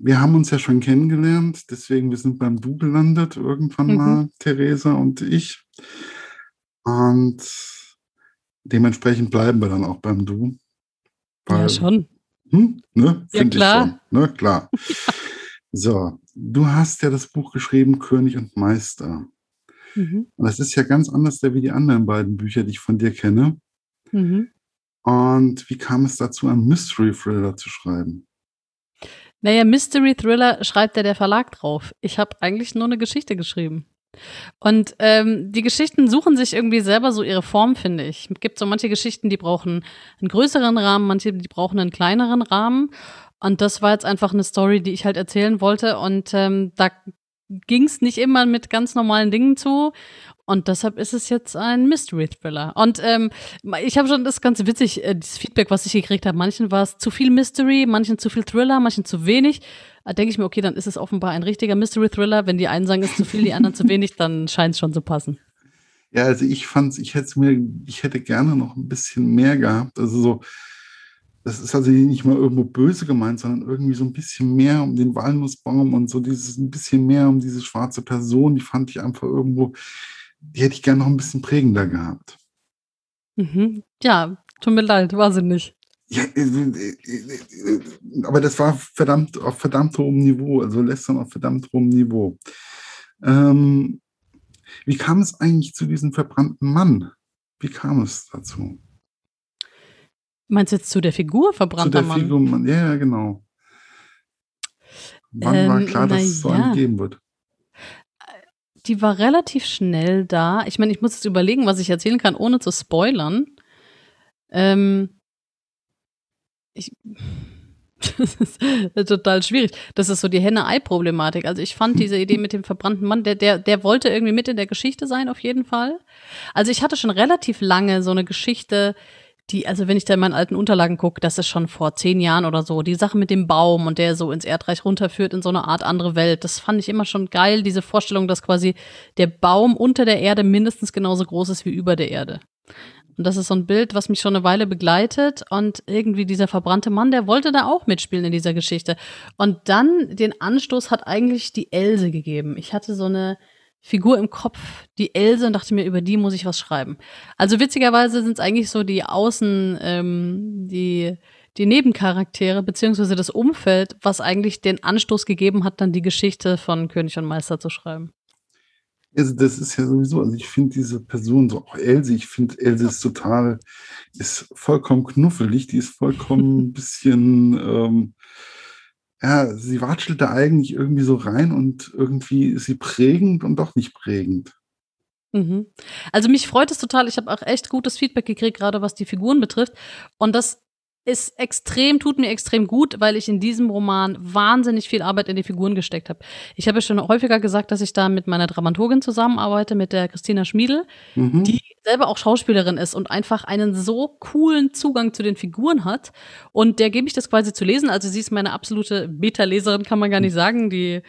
wir haben uns ja schon kennengelernt, deswegen wir sind beim Du gelandet irgendwann Mhm. mal, Theresa und ich. Und dementsprechend bleiben wir dann auch beim Du. Ja, Weil, schon. hm, ne? Ja, Finde ich klar. schon. Ne? Klar. So, du hast ja das Buch geschrieben, König und Meister. Mhm. Und das ist ja ganz anders wie die anderen beiden Bücher, die ich von dir kenne. Mhm. Und wie kam es dazu, einen Mystery Thriller zu schreiben? Naja, Mystery Thriller schreibt ja der Verlag drauf. Ich habe eigentlich nur eine Geschichte geschrieben. Und ähm, die Geschichten suchen sich irgendwie selber so ihre Form, finde ich. Es gibt so manche Geschichten, die brauchen einen größeren Rahmen, manche, die brauchen einen kleineren Rahmen. Und das war jetzt einfach eine Story, die ich halt erzählen wollte. Und ähm, da ging es nicht immer mit ganz normalen Dingen zu. Und deshalb ist es jetzt ein Mystery Thriller. Und ähm, ich habe schon das ist ganz witzig, äh, das Feedback, was ich gekriegt habe. Manchen war es zu viel Mystery, manchen zu viel Thriller, manchen zu wenig. Da denke ich mir, okay, dann ist es offenbar ein richtiger Mystery Thriller. Wenn die einen sagen, es ist zu viel, die anderen zu wenig, dann scheint es schon zu passen. Ja, also ich fand's, ich hätte mir, ich hätte gerne noch ein bisschen mehr gehabt. Also so, das ist also nicht mal irgendwo böse gemeint, sondern irgendwie so ein bisschen mehr um den Walnussbaum und so dieses ein bisschen mehr um diese schwarze Person, die fand ich einfach irgendwo, die hätte ich gerne noch ein bisschen prägender gehabt. Mhm. Ja, tut mir leid, war sie nicht. Ja, äh, äh, äh, aber das war verdammt auf verdammt hohem Niveau, also Lästern auf verdammt hohem Niveau. Ähm, wie kam es eigentlich zu diesem verbrannten Mann? Wie kam es dazu? Meinst du jetzt zu der Figur Zu verbrannter der Mann? Figur, Mann. Ja, ja, genau. Wann war Ähm, klar, dass es so ja. einen geben wird? Die war relativ schnell da. Ich meine, ich muss jetzt überlegen, was ich erzählen kann, ohne zu spoilern. Ähm, ich, das ist total schwierig. Das ist so die Henne-Ei-Problematik. Also ich fand diese Idee mit dem verbrannten Mann, der, der, der wollte irgendwie mit in der Geschichte sein, auf jeden Fall. Also ich hatte schon relativ lange so eine Geschichte, die, also wenn ich da in meinen alten Unterlagen gucke, das ist schon vor zehn Jahren oder so, die Sache mit dem Baum und der so ins Erdreich runterführt in so eine Art andere Welt, das fand ich immer schon geil, diese Vorstellung, dass quasi der Baum unter der Erde mindestens genauso groß ist wie über der Erde. Und das ist so ein Bild, was mich schon eine Weile begleitet. Und irgendwie dieser verbrannte Mann, der wollte da auch mitspielen in dieser Geschichte. Und dann den Anstoß hat eigentlich die Else gegeben. Ich hatte so eine Figur im Kopf, die Else, und dachte mir, über die muss ich was schreiben. Also witzigerweise sind es eigentlich so die Außen, ähm, die, die Nebencharaktere, beziehungsweise das Umfeld, was eigentlich den Anstoß gegeben hat, dann die Geschichte von König und Meister zu schreiben. Also das ist ja sowieso, also ich finde diese Person, so auch Else, ich finde Else ist total, ist vollkommen knuffelig, die ist vollkommen ein bisschen, ähm, ja, sie watschelt da eigentlich irgendwie so rein und irgendwie ist sie prägend und doch nicht prägend. Mhm. Also mich freut es total. Ich habe auch echt gutes Feedback gekriegt, gerade was die Figuren betrifft. Und das ist extrem, tut mir extrem gut, weil ich in diesem Roman wahnsinnig viel Arbeit in die Figuren gesteckt habe. Ich habe ja schon häufiger gesagt, dass ich da mit meiner Dramaturgin zusammenarbeite, mit der Christina Schmiedel, Mhm. die selber auch Schauspielerin ist und einfach einen so coolen Zugang zu den Figuren hat. Und der gebe ich das quasi zu lesen. Also sie ist meine absolute Beta-Leserin, kann man gar nicht sagen, die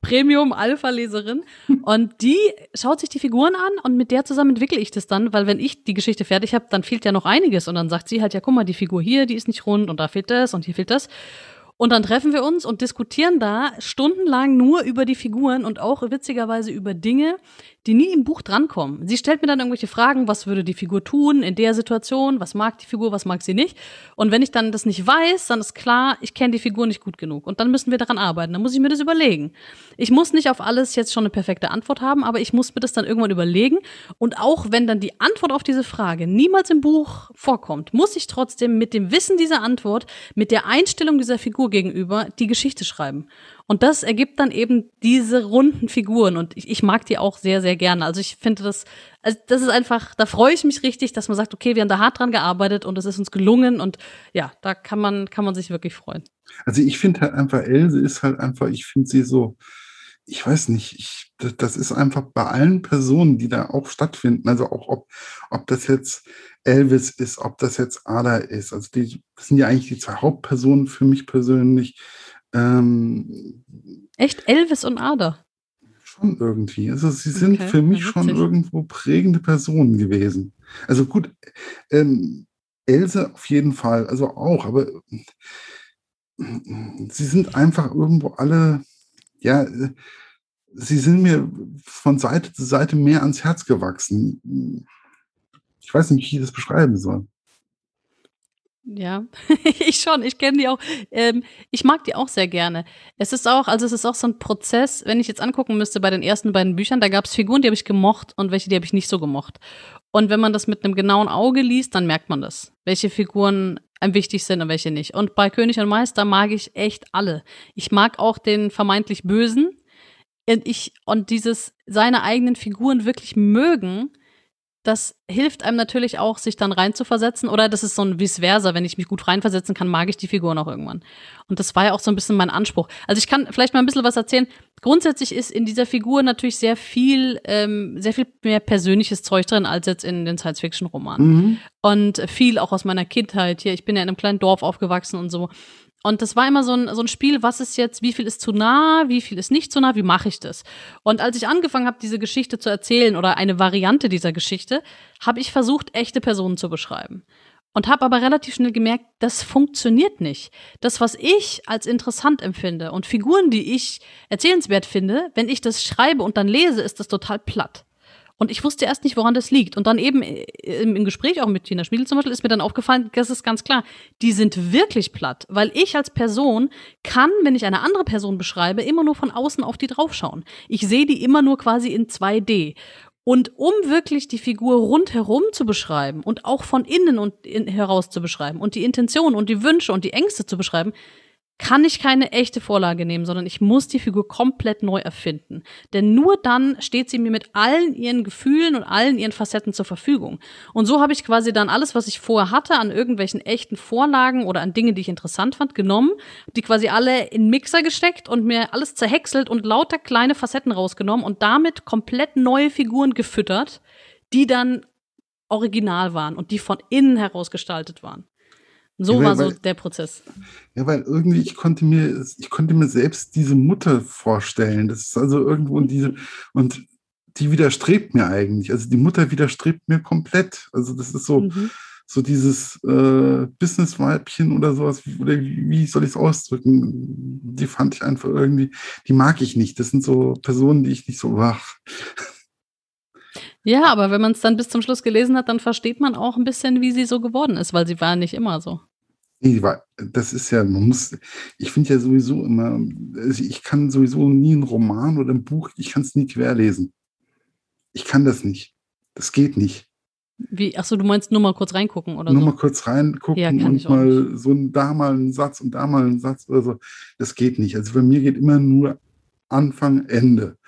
Premium-Alpha-Leserin. Und die schaut sich die Figuren an und mit der zusammen entwickle ich das dann, weil wenn ich die Geschichte fertig habe, dann fehlt ja noch einiges. Und dann sagt sie halt, ja, guck mal, die Figur hier, die ist nicht rund und da fehlt das und hier fehlt das. Und dann treffen wir uns und diskutieren da stundenlang nur über die Figuren und auch witzigerweise über Dinge, die nie im Buch drankommen. Sie stellt mir dann irgendwelche Fragen, was würde die Figur tun in der Situation, was mag die Figur, was mag sie nicht. Und wenn ich dann das nicht weiß, dann ist klar, ich kenne die Figur nicht gut genug. Und dann müssen wir daran arbeiten. Dann muss ich mir das überlegen. Ich muss nicht auf alles jetzt schon eine perfekte Antwort haben, aber ich muss mir das dann irgendwann überlegen. Und auch wenn dann die Antwort auf diese Frage niemals im Buch vorkommt, muss ich trotzdem mit dem Wissen dieser Antwort, mit der Einstellung dieser Figur gegenüber die Geschichte schreiben. Und das ergibt dann eben diese runden Figuren. Und ich, ich mag die auch sehr, sehr gerne. Also ich finde das, also das ist einfach, da freue ich mich richtig, dass man sagt, okay, wir haben da hart dran gearbeitet und es ist uns gelungen. Und ja, da kann man, kann man sich wirklich freuen. Also ich finde halt einfach, Else ist halt einfach, ich finde sie so, ich weiß nicht, ich, das, ist einfach bei allen Personen, die da auch stattfinden, also auch ob, ob das jetzt Elvis ist, ob das jetzt Ada ist, also die das sind ja eigentlich die zwei Hauptpersonen für mich persönlich. Ähm, Echt Elvis und Ada. schon irgendwie. Also sie sind Okay, für mich schon irgendwo prägende Personen gewesen. Also gut, ähm, Else auf jeden Fall, also auch, aber sie sind einfach irgendwo alle, ja, sie sind mir von Seite zu Seite mehr ans Herz gewachsen. Ich weiß nicht, wie ich das beschreiben soll. Ja, ich schon, ich kenne die auch. Ähm, ich mag die auch sehr gerne. Es ist auch, also es ist auch so ein Prozess, wenn ich jetzt angucken müsste bei den ersten beiden Büchern, da gab es Figuren, die habe ich gemocht und welche, die habe ich nicht so gemocht. Und wenn man das mit einem genauen Auge liest, dann merkt man das, welche Figuren einem wichtig sind und welche nicht. Und bei König und Meister mag ich echt alle. Ich mag auch den vermeintlich Bösen. Und ich, und dieses, seine eigenen Figuren wirklich mögen, das hilft einem natürlich auch, sich dann reinzuversetzen. Oder das ist so ein vice versa. Wenn ich mich gut reinversetzen kann, mag ich die Figuren auch irgendwann. Und das war ja auch so ein bisschen mein Anspruch. Also ich kann vielleicht mal ein bisschen was erzählen. Grundsätzlich ist in dieser Figur natürlich sehr viel, ähm, sehr viel mehr persönliches Zeug drin als jetzt in den Science-Fiction-Romanen. Mhm. Und viel auch aus meiner Kindheit hier. Ich bin ja in einem kleinen Dorf aufgewachsen und so. Und das war immer so ein, so ein Spiel, was ist jetzt, wie viel ist zu nah, wie viel ist nicht zu nah, wie mache ich das? Und als ich angefangen habe, diese Geschichte zu erzählen oder eine Variante dieser Geschichte, habe ich versucht, echte Personen zu beschreiben. Und habe aber relativ schnell gemerkt, das funktioniert nicht. Das, was ich als interessant empfinde und Figuren, die ich erzählenswert finde, wenn ich das schreibe und dann lese, ist das total platt. Und ich wusste erst nicht, woran das liegt. Und dann eben äh, im, Gespräch auch mit Tina Schmiedel zum Beispiel ist mir dann aufgefallen, das ist ganz klar, die sind wirklich platt. Weil ich als Person kann, wenn ich eine andere Person beschreibe, immer nur von außen auf die draufschauen. Ich sehe die immer nur quasi in 2D. Und um wirklich die Figur rundherum zu beschreiben und auch von innen und in, heraus zu beschreiben und die Intention und die Wünsche und die Ängste zu beschreiben, kann ich keine echte Vorlage nehmen, sondern ich muss die Figur komplett neu erfinden. Denn nur dann steht sie mir mit allen ihren Gefühlen und allen ihren Facetten zur Verfügung. Und so habe ich quasi dann alles, was ich vorher hatte, an irgendwelchen echten Vorlagen oder an Dinge, die ich interessant fand, genommen, die quasi alle in Mixer gesteckt und mir alles zerhäckselt und lauter kleine Facetten rausgenommen und damit komplett neue Figuren gefüttert, die dann original waren und die von innen heraus gestaltet waren. So ja, weil, war so weil, der Prozess. Ja, weil irgendwie ich konnte mir, ich konnte mir selbst diese Mutter vorstellen. Das ist also irgendwo in diese, und die widerstrebt mir eigentlich. Also die Mutter widerstrebt mir komplett. Also das ist so, mhm. so dieses äh, Business-Weibchen oder sowas, oder wie soll ich es ausdrücken? Die fand ich einfach irgendwie, die mag ich nicht. Das sind so Personen, die ich nicht so, ach. Ja, aber wenn man es dann bis zum Schluss gelesen hat, dann versteht man auch ein bisschen, wie sie so geworden ist, weil sie war nicht immer so. Nee, das ist ja, man muss, ich finde ja sowieso immer, also ich kann sowieso nie einen Roman oder ein Buch, ich kann es nie querlesen. Ich kann das nicht. Das geht nicht. Wie, achso, du meinst nur mal kurz reingucken oder nur so? Nur mal kurz reingucken ja, und mal so ein, da mal einen Satz und da mal einen Satz oder so. Das geht nicht. Also bei mir geht immer nur Anfang, Ende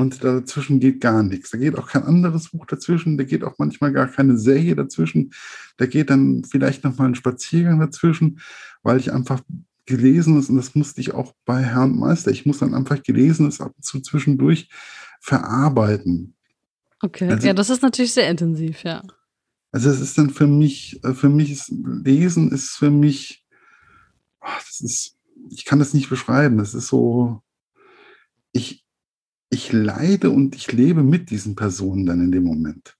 und dazwischen geht gar nichts. Da geht auch kein anderes Buch dazwischen, da geht auch manchmal gar keine Serie dazwischen. Da geht dann vielleicht noch mal ein Spaziergang dazwischen, weil ich einfach gelesen ist und das musste ich auch bei Herrn Meister. Ich muss dann einfach Gelesenes ab und zu zwischendurch verarbeiten. Okay, also, ja, das ist natürlich sehr intensiv, ja. Also es ist dann für mich, äh, für mich ist Lesen ist für mich, das ist, ich kann das nicht beschreiben. Das ist so, ich, ich leide und ich lebe mit diesen Personen dann in dem Moment.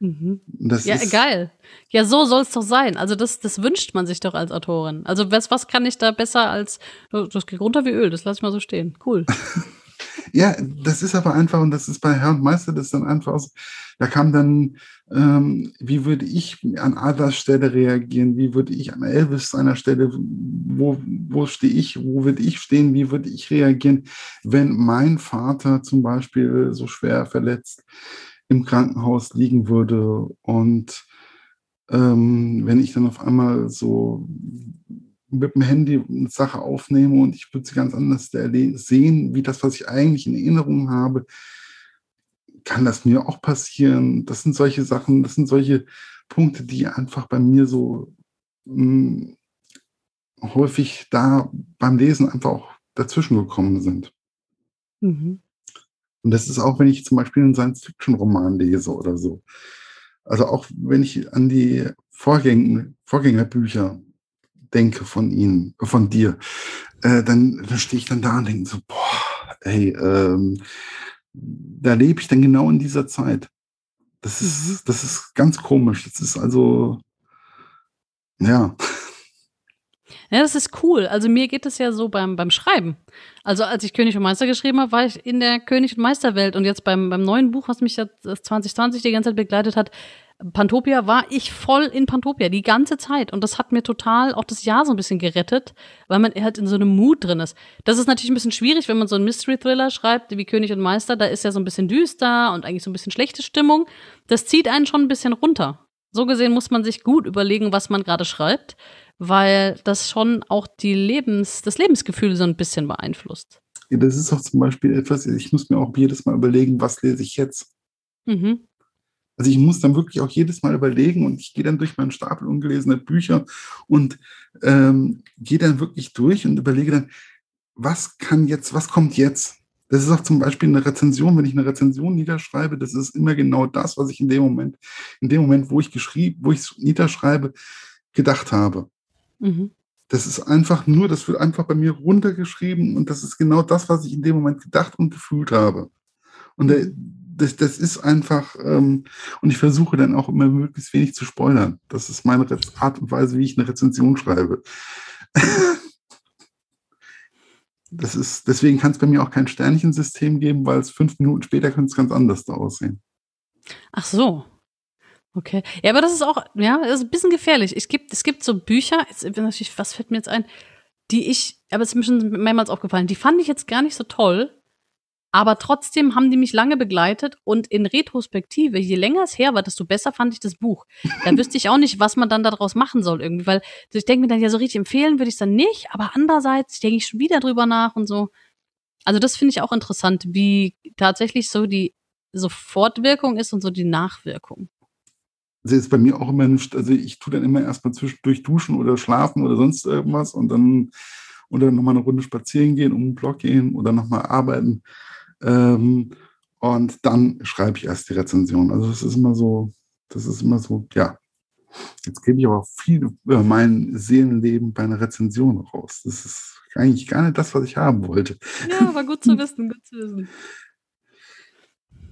Mhm. ja, geil. Ja, so soll es doch sein. Also das, das wünscht man sich doch als Autorin. Also was, was kann ich da besser als, das geht runter wie Öl, das lasse ich mal so stehen. Cool. Ja, das ist aber einfach, und das ist bei Herr und Meister das dann einfach aus, da kam dann, ähm, wie würde ich an Adlers Stelle reagieren, wie würde ich an Elvis seiner Stelle, wo, wo stehe ich, wo würde ich stehen, wie würde ich reagieren, wenn mein Vater zum Beispiel so schwer verletzt im Krankenhaus liegen würde und ähm, wenn ich dann auf einmal so mit dem Handy eine Sache aufnehme und ich würde sie ganz anders sehen, wie das, was ich eigentlich in Erinnerung habe, kann das mir auch passieren. Das sind solche Sachen, das sind solche Punkte, die einfach bei mir so mh, hm, häufig da beim Lesen einfach auch dazwischen gekommen sind. Mhm. Und das ist auch, wenn ich zum Beispiel einen Science-Fiction-Roman lese oder so. Also auch wenn ich an die Vorgäng Vorgängerbücher denke von ihnen, von dir, äh, dann, dann stehe ich dann da und denke so, boah, ey, ähm, da lebe ich dann genau in dieser Zeit. Das ist, mhm. das ist ganz komisch. Das ist also, ja. Ja, das ist cool. Also mir geht es ja so beim, beim Schreiben. Also als ich König und Meister geschrieben habe, war ich in der König und Meisterwelt. Und jetzt beim, beim neuen Buch, was mich ja 2020 die ganze Zeit begleitet hat, Pantopia, war ich voll in Pantopia die ganze Zeit. Und das hat mir total auch das Jahr so ein bisschen gerettet, weil man halt in so einem Mut drin ist. Das ist natürlich ein bisschen schwierig, wenn man so einen Mystery-Thriller schreibt, wie König und Meister. Da ist ja so ein bisschen düster und eigentlich so ein bisschen schlechte Stimmung. Das zieht einen schon ein bisschen runter. So gesehen muss man sich gut überlegen, was man gerade schreibt weil das schon auch die Lebens, das Lebensgefühl so ein bisschen beeinflusst. Ja, das ist auch zum Beispiel etwas, ich muss mir auch jedes Mal überlegen, was lese ich jetzt. Mhm. Also ich muss dann wirklich auch jedes Mal überlegen und ich gehe dann durch meinen Stapel ungelesener Bücher und ähm, gehe dann wirklich durch und überlege dann, was kann jetzt, was kommt jetzt? Das ist auch zum Beispiel eine Rezension, wenn ich eine Rezension niederschreibe, das ist immer genau das, was ich in dem Moment, in dem Moment, wo ich geschrieben, wo ich es niederschreibe, gedacht habe. Mhm. Das ist einfach nur, das wird einfach bei mir runtergeschrieben und das ist genau das, was ich in dem Moment gedacht und gefühlt habe. Und das, das ist einfach, ähm, und ich versuche dann auch immer möglichst wenig zu spoilern. Das ist meine Art und Weise, wie ich eine Rezension schreibe. das ist, deswegen kann es bei mir auch kein Sternchensystem geben, weil es fünf Minuten später könnte es ganz anders da aussehen. Ach so, Okay. Ja, aber das ist auch, ja, das ist ein bisschen gefährlich. Es gibt, es gibt so Bücher, jetzt, natürlich, was fällt mir jetzt ein, die ich, aber es ist mir schon mehrmals aufgefallen, die fand ich jetzt gar nicht so toll, aber trotzdem haben die mich lange begleitet und in Retrospektive, je länger es her war, desto besser fand ich das Buch. Da wüsste ich auch nicht, was man dann daraus machen soll irgendwie, weil ich denke mir dann ja so richtig empfehlen würde ich es dann nicht, aber andererseits denke ich schon wieder drüber nach und so. Also das finde ich auch interessant, wie tatsächlich so die Sofortwirkung ist und so die Nachwirkung. Also ist bei mir auch immer also ich tue dann immer erstmal zwischendurch duschen oder schlafen oder sonst irgendwas und dann oder nochmal eine Runde spazieren gehen, um den Blog gehen oder nochmal arbeiten. Ähm, und dann schreibe ich erst die Rezension. Also das ist immer so, das ist immer so, ja. Jetzt gebe ich aber viel über mein Seelenleben bei einer Rezension raus. Das ist eigentlich gar nicht das, was ich haben wollte. Ja, aber gut zu wissen, gut zu wissen.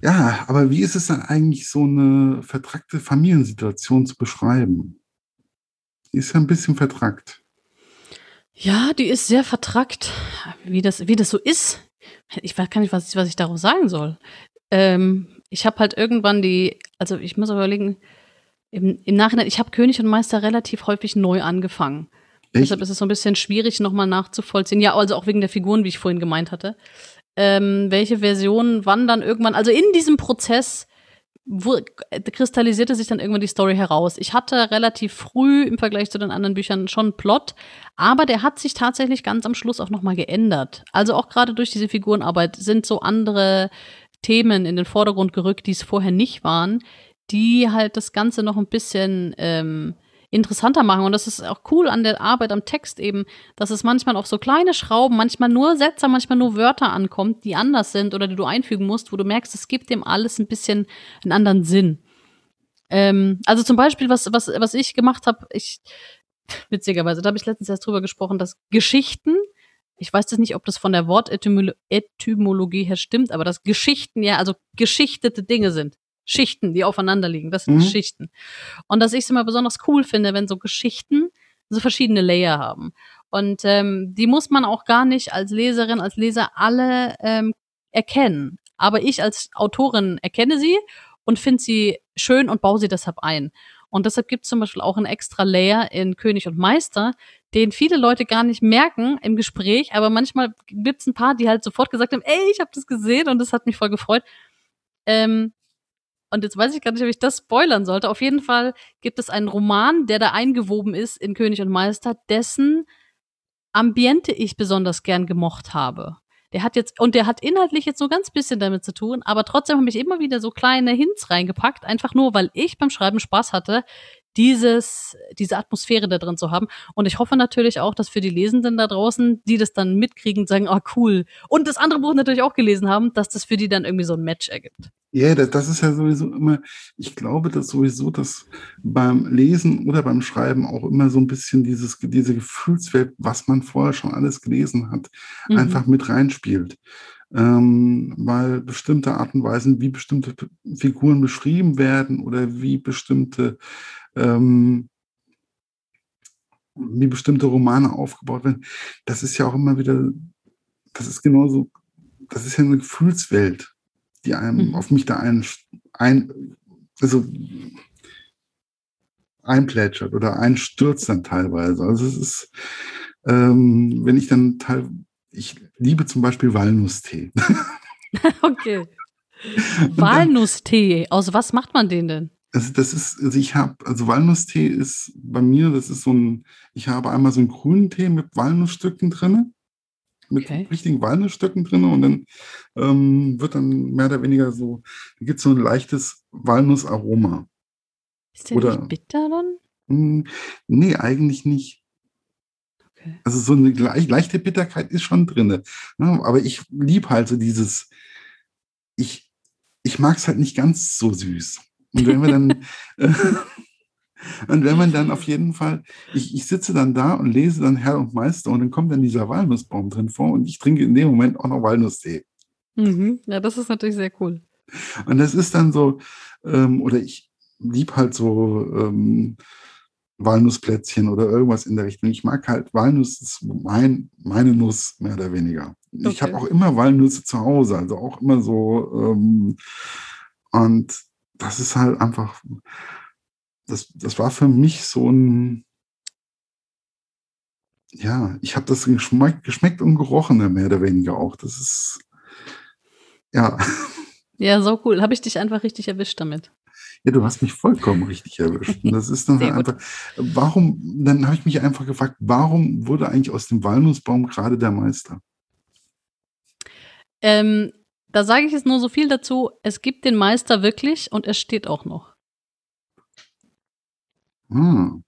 Ja, aber wie ist es dann eigentlich, so eine vertrackte Familiensituation zu beschreiben? Die ist ja ein bisschen vertrackt. Ja, die ist sehr vertrackt, wie das, wie das so ist. Ich weiß gar nicht, was, was ich daraus sagen soll. Ähm, ich habe halt irgendwann die, also ich muss überlegen, im, im Nachhinein, ich habe König und Meister relativ häufig neu angefangen. Echt? Deshalb ist es so ein bisschen schwierig, nochmal nachzuvollziehen. Ja, also auch wegen der Figuren, wie ich vorhin gemeint hatte ähm, welche Versionen wann dann irgendwann, also in diesem Prozess kristallisierte sich dann irgendwann die Story heraus. Ich hatte relativ früh im Vergleich zu den anderen Büchern schon Plot, aber der hat sich tatsächlich ganz am Schluss auch nochmal geändert. Also auch gerade durch diese Figurenarbeit sind so andere Themen in den Vordergrund gerückt, die es vorher nicht waren, die halt das Ganze noch ein bisschen ähm, interessanter machen. Und das ist auch cool an der Arbeit am Text eben, dass es manchmal auf so kleine Schrauben, manchmal nur Sätze, manchmal nur Wörter ankommt, die anders sind oder die du einfügen musst, wo du merkst, es gibt dem alles ein bisschen einen anderen Sinn. Ähm, also zum Beispiel, was, was, was ich gemacht habe, ich, witzigerweise, da habe ich letztens erst drüber gesprochen, dass Geschichten, ich weiß jetzt nicht, ob das von der Wortetymologie her stimmt, aber dass Geschichten ja, also geschichtete Dinge sind. Schichten, die aufeinander liegen. Das sind mhm. Geschichten. Und dass ich es immer besonders cool finde, wenn so Geschichten so verschiedene Layer haben. Und ähm, die muss man auch gar nicht als Leserin, als Leser alle ähm, erkennen. Aber ich als Autorin erkenne sie und finde sie schön und baue sie deshalb ein. Und deshalb gibt es zum Beispiel auch einen extra Layer in König und Meister, den viele Leute gar nicht merken im Gespräch, aber manchmal gibt es ein paar, die halt sofort gesagt haben, ey, ich habe das gesehen und das hat mich voll gefreut. Ähm, und jetzt weiß ich gar nicht, ob ich das spoilern sollte. Auf jeden Fall gibt es einen Roman, der da eingewoben ist in König und Meister, dessen Ambiente ich besonders gern gemocht habe. Der hat jetzt, und der hat inhaltlich jetzt so ganz bisschen damit zu tun, aber trotzdem habe ich immer wieder so kleine Hints reingepackt, einfach nur, weil ich beim Schreiben Spaß hatte, dieses, diese Atmosphäre da drin zu haben. Und ich hoffe natürlich auch, dass für die Lesenden da draußen, die das dann mitkriegen, sagen, ah, cool. Und das andere Buch natürlich auch gelesen haben, dass das für die dann irgendwie so ein Match ergibt. Ja, yeah, das ist ja sowieso immer, ich glaube, dass sowieso das beim Lesen oder beim Schreiben auch immer so ein bisschen dieses, diese Gefühlswelt, was man vorher schon alles gelesen hat, mhm. einfach mit reinspielt. Ähm, weil bestimmte Art und Weisen, wie bestimmte Figuren beschrieben werden oder wie bestimmte ähm, wie bestimmte Romane aufgebaut werden, das ist ja auch immer wieder, das ist genauso, das ist ja eine Gefühlswelt, die einem mhm. auf mich da ein, ein also einplätschert oder einstürzt dann teilweise. Also es ist, ähm, wenn ich dann teil, ich liebe zum Beispiel Walnusstee. okay. Walnusstee, aus was macht man den denn? Also das ist, also ich habe, also Walnusstee ist bei mir, das ist so ein, ich habe einmal so einen grünen Tee mit Walnussstücken drin, mit okay. richtigen Walnussstücken drin und dann ähm, wird dann mehr oder weniger so, da gibt es so ein leichtes Walnussaroma. Ist der oder, nicht bitter dann? Mh, hm, nee, eigentlich nicht. Okay. Also so eine leichte Bitterkeit ist schon drin. Ne? Aber ich liebe halt so dieses, ich, ich mag es halt nicht ganz so süß. Und wenn wir dann, äh, und wenn man dann auf jeden Fall, ich, ich sitze dann da und lese dann Herr und Meister und dann kommt dann dieser Walnussbaum drin vor und ich trinke in dem Moment auch noch Walnusstee. Mhm. Ja, das ist natürlich sehr cool. Und das ist dann so, ähm, oder ich liebe halt so ähm, Walnussplätzchen oder irgendwas in der Richtung. Ich mag halt Walnuss, ist mein, meine Nuss, mehr oder weniger. Okay. Ich habe auch immer Walnüsse zu Hause, also auch immer so. Ähm, und das ist halt einfach, das, das war für mich so ein, ja, ich habe das geschmeckt, geschmeckt und gerochen, mehr oder weniger auch. Das ist, ja. Ja, so cool. Habe ich dich einfach richtig erwischt damit. Ja, du hast mich vollkommen richtig erwischt. Das ist dann halt einfach, warum, dann habe ich mich einfach gefragt, warum wurde eigentlich aus dem Walnussbaum gerade der Meister? Ähm, da sage ich jetzt nur so viel dazu. Es gibt den Meister wirklich und er steht auch noch. Hm.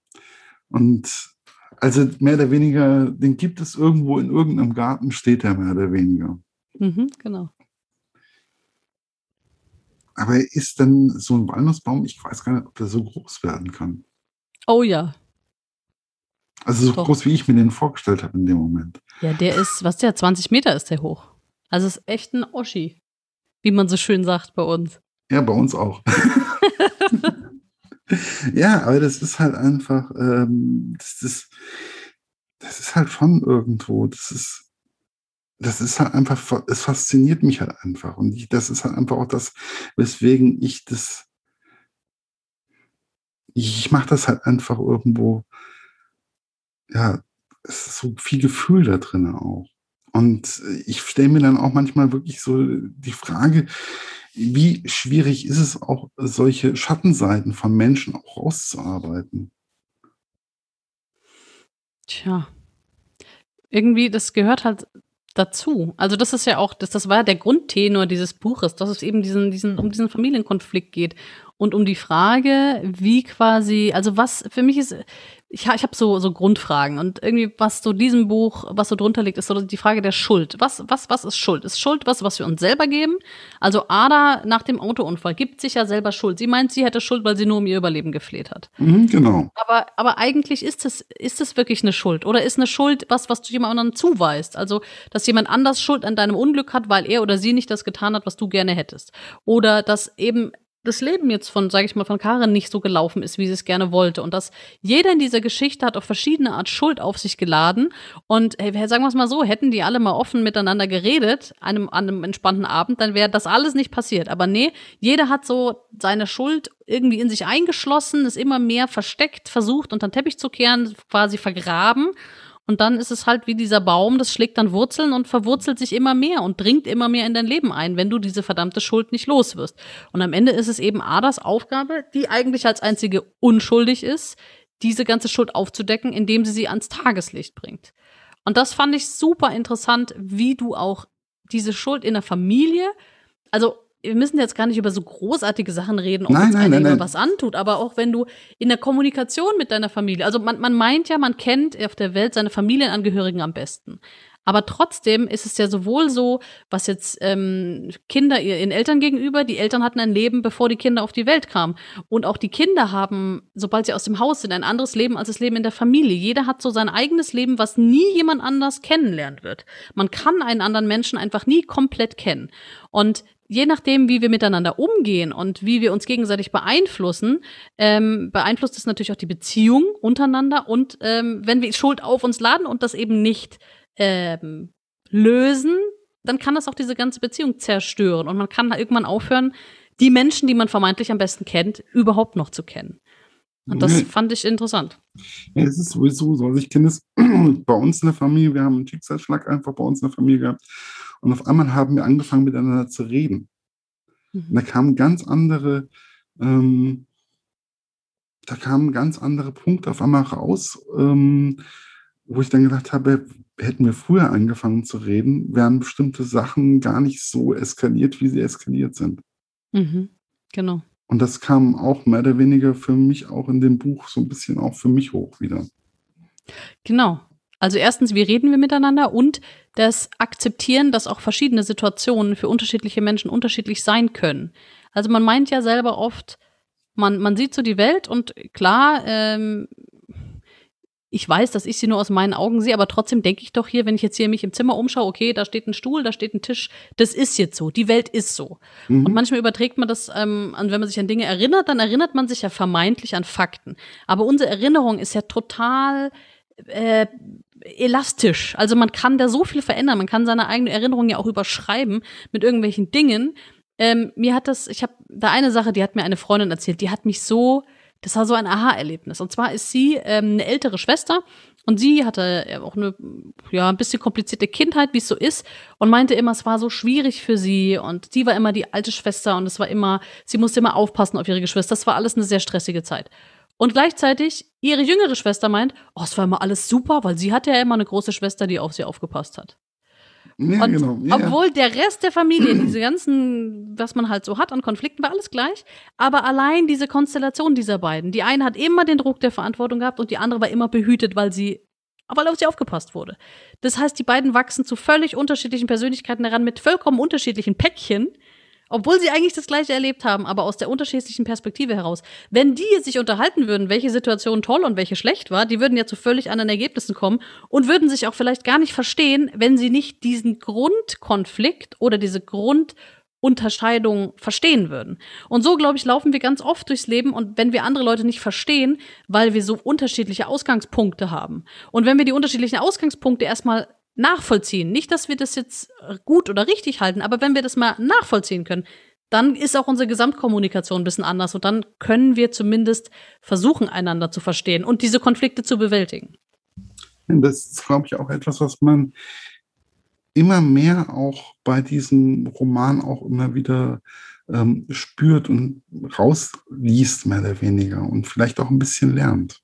Und also mehr oder weniger, den gibt es irgendwo in irgendeinem Garten, steht er mehr oder weniger. Mhm, genau. Aber ist denn so ein Walnussbaum, ich weiß gar nicht, ob der so groß werden kann. Oh ja. Also so Doch. groß, wie ich mir den vorgestellt habe in dem Moment. Ja, der ist, was der, 20 Meter ist der hoch. Also es ist echt ein Oschi, wie man so schön sagt bei uns. Ja, bei uns auch. ja, aber das ist halt einfach, ähm, das, ist, das ist halt schon irgendwo, das ist, das ist halt einfach, es fasziniert mich halt einfach. Und ich, das ist halt einfach auch das, weswegen ich das, ich, ich mache das halt einfach irgendwo, ja, es ist so viel Gefühl da drin auch. Und ich stelle mir dann auch manchmal wirklich so die Frage, wie schwierig ist es auch, solche Schattenseiten von Menschen auch rauszuarbeiten? Tja, irgendwie, das gehört halt dazu. Also das ist ja auch, das, das war ja der Grundtenor dieses Buches, dass es eben diesen, diesen, um diesen Familienkonflikt geht und um die Frage, wie quasi, also was für mich ist, ich, ich habe so, so Grundfragen und irgendwie, was so diesem Buch, was so drunter liegt, ist so die Frage der Schuld. Was, was, was ist Schuld? Ist Schuld was, was wir uns selber geben? Also Ada nach dem Autounfall gibt sich ja selber Schuld. Sie meint, sie hätte Schuld, weil sie nur um ihr Überleben gefleht hat. Mhm, genau. Aber, aber eigentlich ist es, ist es wirklich eine Schuld? Oder ist eine Schuld was, was du jemand anderem zuweist? Also, dass jemand anders Schuld an deinem Unglück hat, weil er oder sie nicht das getan hat, was du gerne hättest. Oder dass eben das Leben jetzt von, sage ich mal, von Karin nicht so gelaufen ist, wie sie es gerne wollte. Und dass jeder in dieser Geschichte hat auf verschiedene Art Schuld auf sich geladen. Und hey, sagen wir es mal so, hätten die alle mal offen miteinander geredet, einem, an einem entspannten Abend, dann wäre das alles nicht passiert. Aber nee, jeder hat so seine Schuld irgendwie in sich eingeschlossen, ist immer mehr versteckt, versucht unter den Teppich zu kehren, quasi vergraben. Und dann ist es halt wie dieser Baum, das schlägt dann Wurzeln und verwurzelt sich immer mehr und dringt immer mehr in dein Leben ein, wenn du diese verdammte Schuld nicht los wirst. Und am Ende ist es eben Adas Aufgabe, die eigentlich als einzige unschuldig ist, diese ganze Schuld aufzudecken, indem sie sie ans Tageslicht bringt. Und das fand ich super interessant, wie du auch diese Schuld in der Familie, also wir müssen jetzt gar nicht über so großartige Sachen reden, ob nein, nein, nein. was antut, aber auch wenn du in der Kommunikation mit deiner Familie, also man, man meint ja, man kennt auf der Welt seine Familienangehörigen am besten. Aber trotzdem ist es ja sowohl so, was jetzt ähm, Kinder ihren Eltern gegenüber, die Eltern hatten ein Leben, bevor die Kinder auf die Welt kamen. Und auch die Kinder haben, sobald sie aus dem Haus sind, ein anderes Leben als das Leben in der Familie. Jeder hat so sein eigenes Leben, was nie jemand anders kennenlernen wird. Man kann einen anderen Menschen einfach nie komplett kennen. Und je nachdem, wie wir miteinander umgehen und wie wir uns gegenseitig beeinflussen, ähm, beeinflusst es natürlich auch die Beziehung untereinander. Und ähm, wenn wir Schuld auf uns laden und das eben nicht ähm, lösen, dann kann das auch diese ganze Beziehung zerstören. Und man kann irgendwann aufhören, die Menschen, die man vermeintlich am besten kennt, überhaupt noch zu kennen. Und das fand ich interessant. Ja, es ist sowieso so. Also ich kenne es bei uns in der Familie, wir haben einen Schicksalsschlag einfach bei uns in der Familie gehabt. Und auf einmal haben wir angefangen miteinander zu reden. Mhm. Und da kamen ganz andere, ähm, da kamen ganz andere Punkte auf einmal raus, ähm, wo ich dann gedacht habe, hätten wir früher angefangen zu reden, wären bestimmte Sachen gar nicht so eskaliert, wie sie eskaliert sind. Mhm. Genau. Und das kam auch mehr oder weniger für mich auch in dem Buch so ein bisschen auch für mich hoch wieder. Genau. Also erstens, wie reden wir miteinander und das Akzeptieren, dass auch verschiedene Situationen für unterschiedliche Menschen unterschiedlich sein können. Also man meint ja selber oft, man, man sieht so die Welt und klar, ähm, ich weiß, dass ich sie nur aus meinen Augen sehe, aber trotzdem denke ich doch hier, wenn ich jetzt hier mich im Zimmer umschaue, okay, da steht ein Stuhl, da steht ein Tisch, das ist jetzt so, die Welt ist so. Mhm. Und manchmal überträgt man das, ähm, an, wenn man sich an Dinge erinnert, dann erinnert man sich ja vermeintlich an Fakten. Aber unsere Erinnerung ist ja total äh, elastisch. Also man kann da so viel verändern, man kann seine eigene Erinnerung ja auch überschreiben mit irgendwelchen Dingen. Ähm, mir hat das, ich habe da eine Sache, die hat mir eine Freundin erzählt, die hat mich so das war so ein Aha-Erlebnis. Und zwar ist sie ähm, eine ältere Schwester und sie hatte auch eine, ja, ein bisschen komplizierte Kindheit, wie es so ist, und meinte immer, es war so schwierig für sie und sie war immer die alte Schwester und es war immer, sie musste immer aufpassen auf ihre Geschwister. Das war alles eine sehr stressige Zeit. Und gleichzeitig ihre jüngere Schwester meint, oh, es war immer alles super, weil sie hatte ja immer eine große Schwester, die auf sie aufgepasst hat. Ja, und genau. ja, obwohl der Rest der Familie, diese ganzen, was man halt so hat an Konflikten, war alles gleich. Aber allein diese Konstellation dieser beiden. Die eine hat immer den Druck der Verantwortung gehabt und die andere war immer behütet, weil sie, weil auf sie aufgepasst wurde. Das heißt, die beiden wachsen zu völlig unterschiedlichen Persönlichkeiten heran mit vollkommen unterschiedlichen Päckchen obwohl sie eigentlich das Gleiche erlebt haben, aber aus der unterschiedlichen Perspektive heraus. Wenn die sich unterhalten würden, welche Situation toll und welche schlecht war, die würden ja zu völlig anderen Ergebnissen kommen und würden sich auch vielleicht gar nicht verstehen, wenn sie nicht diesen Grundkonflikt oder diese Grundunterscheidung verstehen würden. Und so, glaube ich, laufen wir ganz oft durchs Leben und wenn wir andere Leute nicht verstehen, weil wir so unterschiedliche Ausgangspunkte haben. Und wenn wir die unterschiedlichen Ausgangspunkte erstmal nachvollziehen. Nicht, dass wir das jetzt gut oder richtig halten, aber wenn wir das mal nachvollziehen können, dann ist auch unsere Gesamtkommunikation ein bisschen anders und dann können wir zumindest versuchen, einander zu verstehen und diese Konflikte zu bewältigen. Das ist, glaube ich, auch etwas, was man immer mehr auch bei diesem Roman auch immer wieder ähm, spürt und rausliest, mehr oder weniger, und vielleicht auch ein bisschen lernt.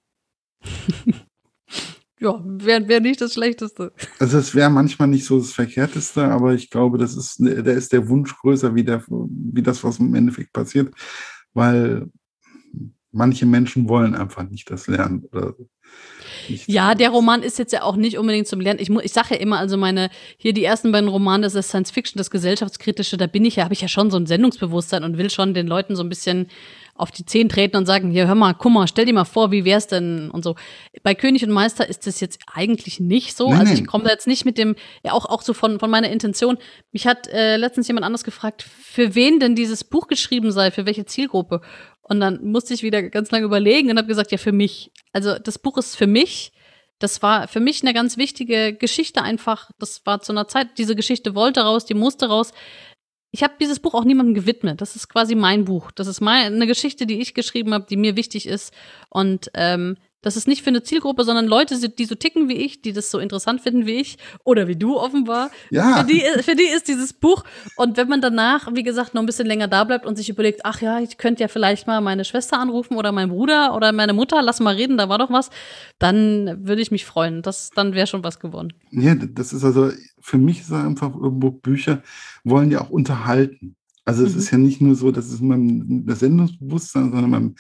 Ja, wäre wär nicht das Schlechteste. Also es wäre manchmal nicht so das Verkehrteste, aber ich glaube, das ist, da ist der Wunsch größer, wie, der, wie das, was im Endeffekt passiert, weil manche Menschen wollen einfach nicht das lernen. Oder ja, der Roman ist jetzt ja auch nicht unbedingt zum Lernen. Ich, ich sage ja immer, also meine, hier die ersten beiden Romane, das ist Science Fiction, das Gesellschaftskritische, da bin ich ja, habe ich ja schon so ein Sendungsbewusstsein und will schon den Leuten so ein bisschen auf die Zehen treten und sagen, hier, hör mal, guck mal, stell dir mal vor, wie wär's denn und so. Bei König und Meister ist das jetzt eigentlich nicht so. Nein, also ich komme da jetzt nicht mit dem, ja auch, auch so von, von meiner Intention. Mich hat äh, letztens jemand anders gefragt, für wen denn dieses Buch geschrieben sei, für welche Zielgruppe. Und dann musste ich wieder ganz lange überlegen und habe gesagt, ja, für mich. Also das Buch ist für mich. Das war für mich eine ganz wichtige Geschichte einfach. Das war zu einer Zeit, diese Geschichte wollte raus, die musste raus ich habe dieses Buch auch niemandem gewidmet. Das ist quasi mein Buch. Das ist meine eine Geschichte, die ich geschrieben habe, die mir wichtig ist. Und ähm, das ist nicht für eine Zielgruppe, sondern Leute, die so ticken wie ich, die das so interessant finden wie ich oder wie du offenbar. Ja. Für die, für die ist dieses Buch. Und wenn man danach, wie gesagt, noch ein bisschen länger da bleibt und sich überlegt, ach ja, ich könnte ja vielleicht mal meine Schwester anrufen oder meinen Bruder oder meine Mutter, lass mal reden, da war doch was, dann würde ich mich freuen. Das, dann wäre schon was gewonnen. Ja, das ist also, für mich ist einfach irgendwo Bücher wollen ja auch unterhalten. Also es mhm. ist ja nicht nur so, dass es mein das Sendungsbewusstsein, sondern mein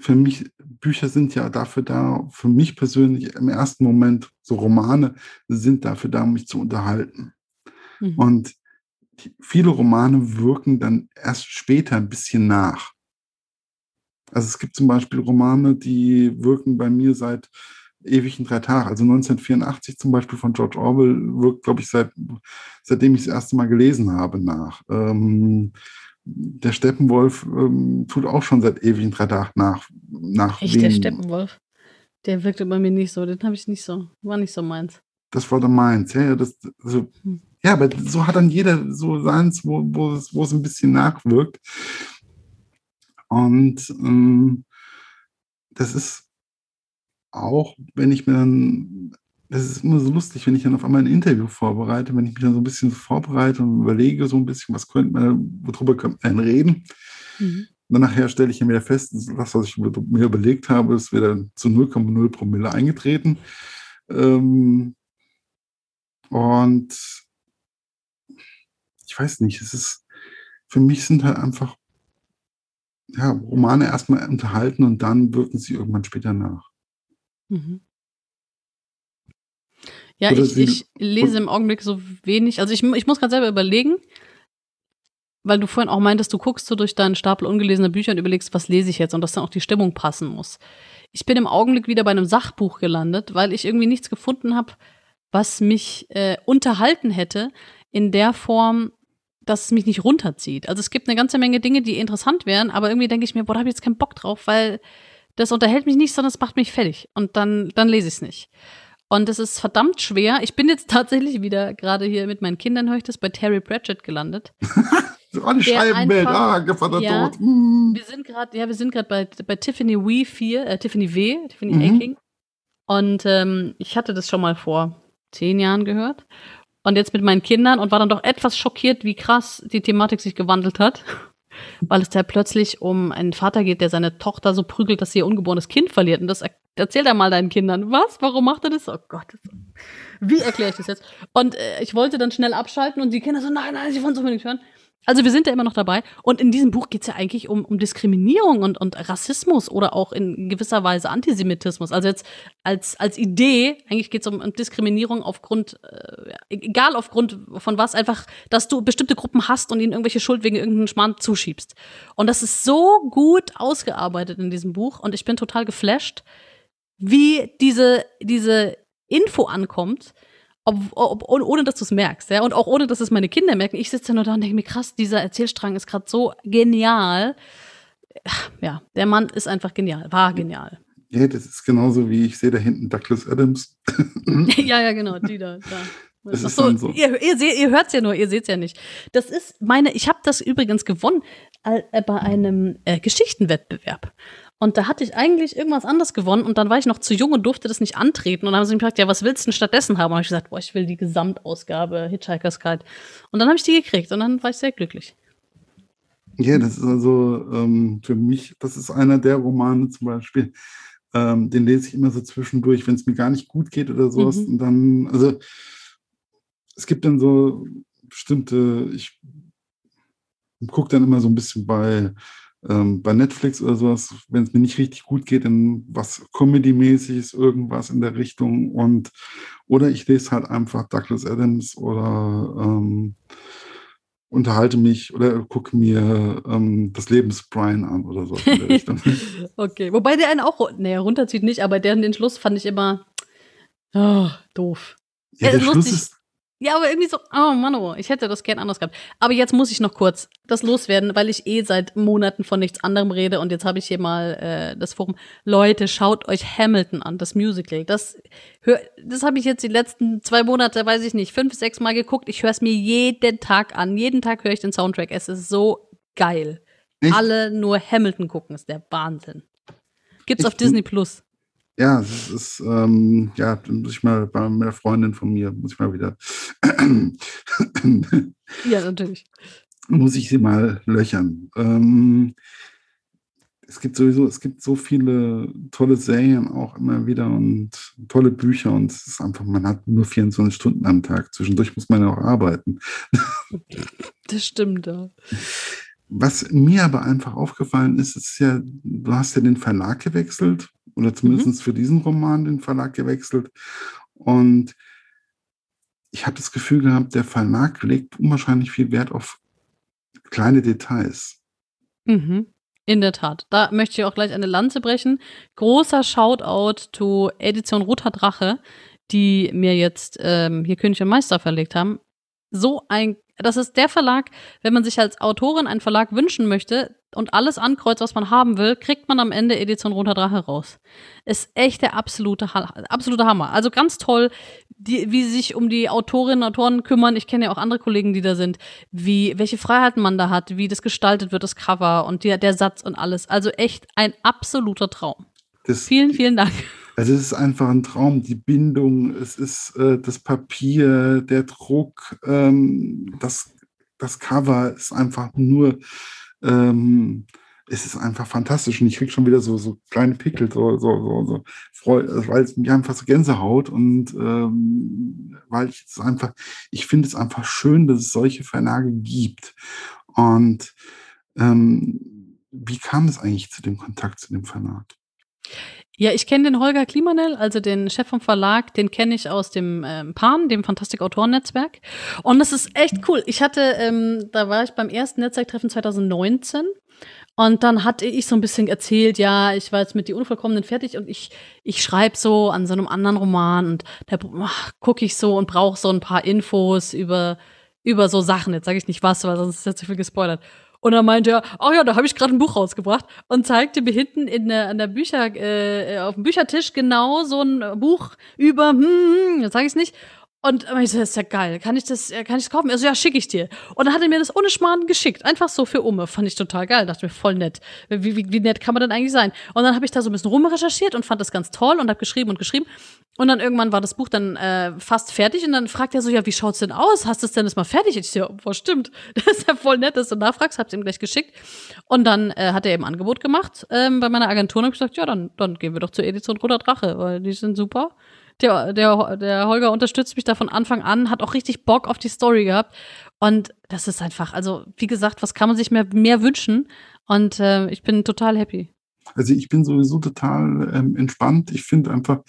für mich, Bücher sind ja dafür da, für mich persönlich im ersten Moment, so Romane sind dafür da, mich zu unterhalten. Mhm. Und die, viele Romane wirken dann erst später ein bisschen nach. Also es gibt zum Beispiel Romane, die wirken bei mir seit ewig in drei Tagen. Also 1984 zum Beispiel von George Orwell wirkt, glaube ich, seit, seitdem ich das erste Mal gelesen habe, nach. Ähm, der Steppenwolf ähm, tut auch schon seit ewig in drei Tagen nach. nach Echt, der Steppenwolf? Der wirkte bei mir nicht so. Den habe ich nicht so, war nicht so meins. Das war dann meins, ja, das, also, hm. ja, aber so hat dann jeder so seins, wo, wo, es, wo es ein bisschen nachwirkt. Und ähm, das ist auch, wenn ich mir dann, das ist immer so lustig, wenn ich dann auf einmal ein Interview vorbereite, wenn ich mich dann so ein bisschen vorbereite und überlege so ein bisschen, was könnte man, worüber könnte man reden. Mhm. Und dann nachher stelle ich mir wieder fest, das, was ich mir überlegt habe, ist wieder zu 0,0 Promille eingetreten. Ähm, und ich weiß nicht, es ist, für mich sind halt einfach ja, Romane erstmal unterhalten und dann wirken sie irgendwann später nach. Mhm. Ja, ich, ich, lese im Augenblick so wenig. Also ich, ich muss gerade selber überlegen, weil du vorhin auch meintest, du guckst so durch deinen Stapel ungelesener Bücher und überlegst, was lese ich jetzt und dass dann auch die Stimmung passen muss. Ich bin im Augenblick wieder bei einem Sachbuch gelandet, weil ich irgendwie nichts gefunden habe, was mich äh, unterhalten hätte in der Form, dass es mich nicht runterzieht. Also es gibt eine ganze Menge Dinge, die interessant wären, aber irgendwie denke ich mir, boah, da habe ich jetzt keinen Bock drauf, weil das unterhält mich nicht, sondern es macht mich fertig. Und dann, dann lese ich es nicht. Und es ist verdammt schwer. Ich bin jetzt tatsächlich wieder gerade hier mit meinen Kindern, höre ich das, bei Terry Pratchett gelandet. die Scheibenbild, ah, Gevatter ja, tot. Mm. Wir sind gerade, ja, wir sind gerade bei, bei Tiffany W. 4, äh, Tiffany W., Tiffany mhm. Aking. Und ähm, ich hatte das schon mal vor zehn Jahren gehört. Und jetzt mit meinen Kindern und war dann doch etwas schockiert, wie krass die Thematik sich gewandelt hat. Weil es da plötzlich um einen Vater geht, der seine Tochter so prügelt, dass sie ihr ungeborenes Kind verliert. Und das erzählt er mal deinen Kindern. Was? Warum macht er das? Oh Gott. Wie erkläre ich das jetzt? Und äh, ich wollte dann schnell abschalten und die Kinder so, nein, nein, sie wollen es unbedingt hören. Also wir sind ja immer noch dabei. Und in diesem Buch geht es ja eigentlich um, um Diskriminierung und, und Rassismus oder auch in gewisser Weise Antisemitismus. Also jetzt als, als Idee, eigentlich geht es um, um, Diskriminierung aufgrund, äh, egal aufgrund von was, einfach, dass du bestimmte Gruppen hast und ihnen irgendwelche Schuld wegen irgendeinem Schmarrn zuschiebst. Und das ist so gut ausgearbeitet in diesem Buch und ich bin total geflasht, wie diese, diese Info ankommt ob, ob, ohne dass du es merkst, ja, und auch ohne, dass es meine Kinder merken. Ich sitze nur da und denke mir, krass, dieser Erzählstrang ist gerade so genial. Ja, der Mann ist einfach genial, war genial. Ja, das ist genauso wie ich sehe da hinten Douglas Adams. ja, ja, genau, die da. da. Das Ach so, so. Ihr, ihr, ihr hört es ja nur, ihr seht es ja nicht. Das ist meine, ich habe das übrigens gewonnen äh, bei einem äh, Geschichtenwettbewerb. Und da hatte ich eigentlich irgendwas anderes gewonnen und dann war ich noch zu jung und durfte das nicht antreten. Und dann haben sie mich gefragt, ja, was willst du denn stattdessen haben? Und habe ich gesagt, boah, ich will die Gesamtausgabe Hitchhiker's Guide. Und dann habe ich die gekriegt und dann war ich sehr glücklich. Ja, das ist also ähm, für mich, das ist einer der Romane zum Beispiel, ähm, den lese ich immer so zwischendurch, wenn es mir gar nicht gut geht oder sowas. Mhm. Und dann, also es gibt dann so bestimmte, ich gucke dann immer so ein bisschen bei ähm, bei Netflix oder sowas, wenn es mir nicht richtig gut geht, in was Comedy-mäßiges, irgendwas in der Richtung. Und oder ich lese halt einfach Douglas Adams oder ähm, unterhalte mich oder gucke mir ähm, das Lebens Brian an oder so. okay, wobei der einen auch, naja, runterzieht nicht, aber der den Schluss fand ich immer oh, doof. Ja, der Schluss ist ja, aber irgendwie so, oh Mann, oh, ich hätte das gern anders gehabt. Aber jetzt muss ich noch kurz das loswerden, weil ich eh seit Monaten von nichts anderem rede und jetzt habe ich hier mal äh, das Forum. Leute, schaut euch Hamilton an, das Musical. Das, hör, das habe ich jetzt die letzten zwei Monate, weiß ich nicht, fünf, sechs Mal geguckt. Ich höre es mir jeden Tag an. Jeden Tag höre ich den Soundtrack. Es ist so geil. Echt? Alle nur Hamilton gucken, ist der Wahnsinn. Gibt's ich, auf Disney Plus. Ja, es ist, ähm, ja, muss ich mal bei einer Freundin von mir, muss ich mal wieder. ja, natürlich. Muss ich sie mal löchern. Ähm, es gibt sowieso, es gibt so viele tolle Serien auch immer wieder und tolle Bücher und es ist einfach, man hat nur 24 Stunden am Tag. Zwischendurch muss man ja auch arbeiten. Das stimmt, ja. Was mir aber einfach aufgefallen ist, ist ja, du hast ja den Verlag gewechselt oder zumindest mhm. für diesen Roman den Verlag gewechselt. Und ich habe das Gefühl gehabt, der Verlag legt unwahrscheinlich viel Wert auf kleine Details. Mhm. In der Tat. Da möchte ich auch gleich eine Lanze brechen. Großer Shoutout to Edition Roter Drache, die mir jetzt ähm, hier König und Meister verlegt haben. So ein, das ist der Verlag, wenn man sich als Autorin einen Verlag wünschen möchte und alles ankreuzt, was man haben will, kriegt man am Ende Edition Roter Drache raus. Ist echt der absolute, absolute Hammer. Also ganz toll, die, wie sie sich um die Autorinnen und Autoren kümmern. Ich kenne ja auch andere Kollegen, die da sind. Wie, welche Freiheiten man da hat, wie das gestaltet wird, das Cover und die, der Satz und alles. Also echt ein absoluter Traum. Das, vielen, vielen Dank. Also es ist einfach ein Traum, die Bindung, es ist äh, das Papier, der Druck, ähm, das, das Cover ist einfach nur, ähm, es ist einfach fantastisch und ich kriege schon wieder so, so kleine Pickel, so, so, so, so freu, weil es mich einfach so Gänsehaut und ähm, weil ich es einfach, ich finde es einfach schön, dass es solche Verlage gibt. Und ähm, wie kam es eigentlich zu dem Kontakt zu dem Verlag? Ja, ich kenne den Holger Klimanell, also den Chef vom Verlag, den kenne ich aus dem ähm, PAN, dem Fantastik Autoren-Netzwerk. Und das ist echt cool. Ich hatte, ähm, da war ich beim ersten Netzwerktreffen 2019 und dann hatte ich so ein bisschen erzählt, ja, ich war jetzt mit die Unvollkommenen fertig und ich, ich schreibe so an so einem anderen Roman und da gucke ich so und brauche so ein paar Infos über, über so Sachen. Jetzt sage ich nicht was, weil sonst ist ja zu viel gespoilert. Und dann meinte er, oh ja, da habe ich gerade ein Buch rausgebracht und zeigte mir hinten in der, an der Bücher, äh, auf dem Büchertisch genau so ein Buch über, hm, hm jetzt sage ich es nicht. Und ich so, das ist ja geil. Kann ich das, äh, kann ich das kaufen? Also ja, schicke ich dir. Und dann hat er mir das ohne Schmarrn geschickt. Einfach so für Umme. Fand ich total geil. Dachte mir, voll nett. Wie, wie, wie nett kann man denn eigentlich sein? Und dann habe ich da so ein bisschen rumrecherchiert und fand das ganz toll und habe geschrieben und geschrieben. Und dann irgendwann war das Buch dann äh, fast fertig und dann fragt er so, ja, wie schaut's denn aus? Hast du es denn das mal fertig? Ich so, ja, boah, stimmt. Das ist ja voll nett, dass du nachfragst. Hab's ihm gleich geschickt. Und dann äh, hat er eben Angebot gemacht ähm, bei meiner Agentur und hab gesagt, ja, dann, dann gehen wir doch zur Edition Roter Drache, weil die sind super. Der, der, der Holger unterstützt mich da von Anfang an, hat auch richtig Bock auf die Story gehabt. Und das ist einfach, also wie gesagt, was kann man sich mehr, mehr wünschen? Und äh, ich bin total happy. Also ich bin sowieso total ähm, entspannt. Ich finde einfach,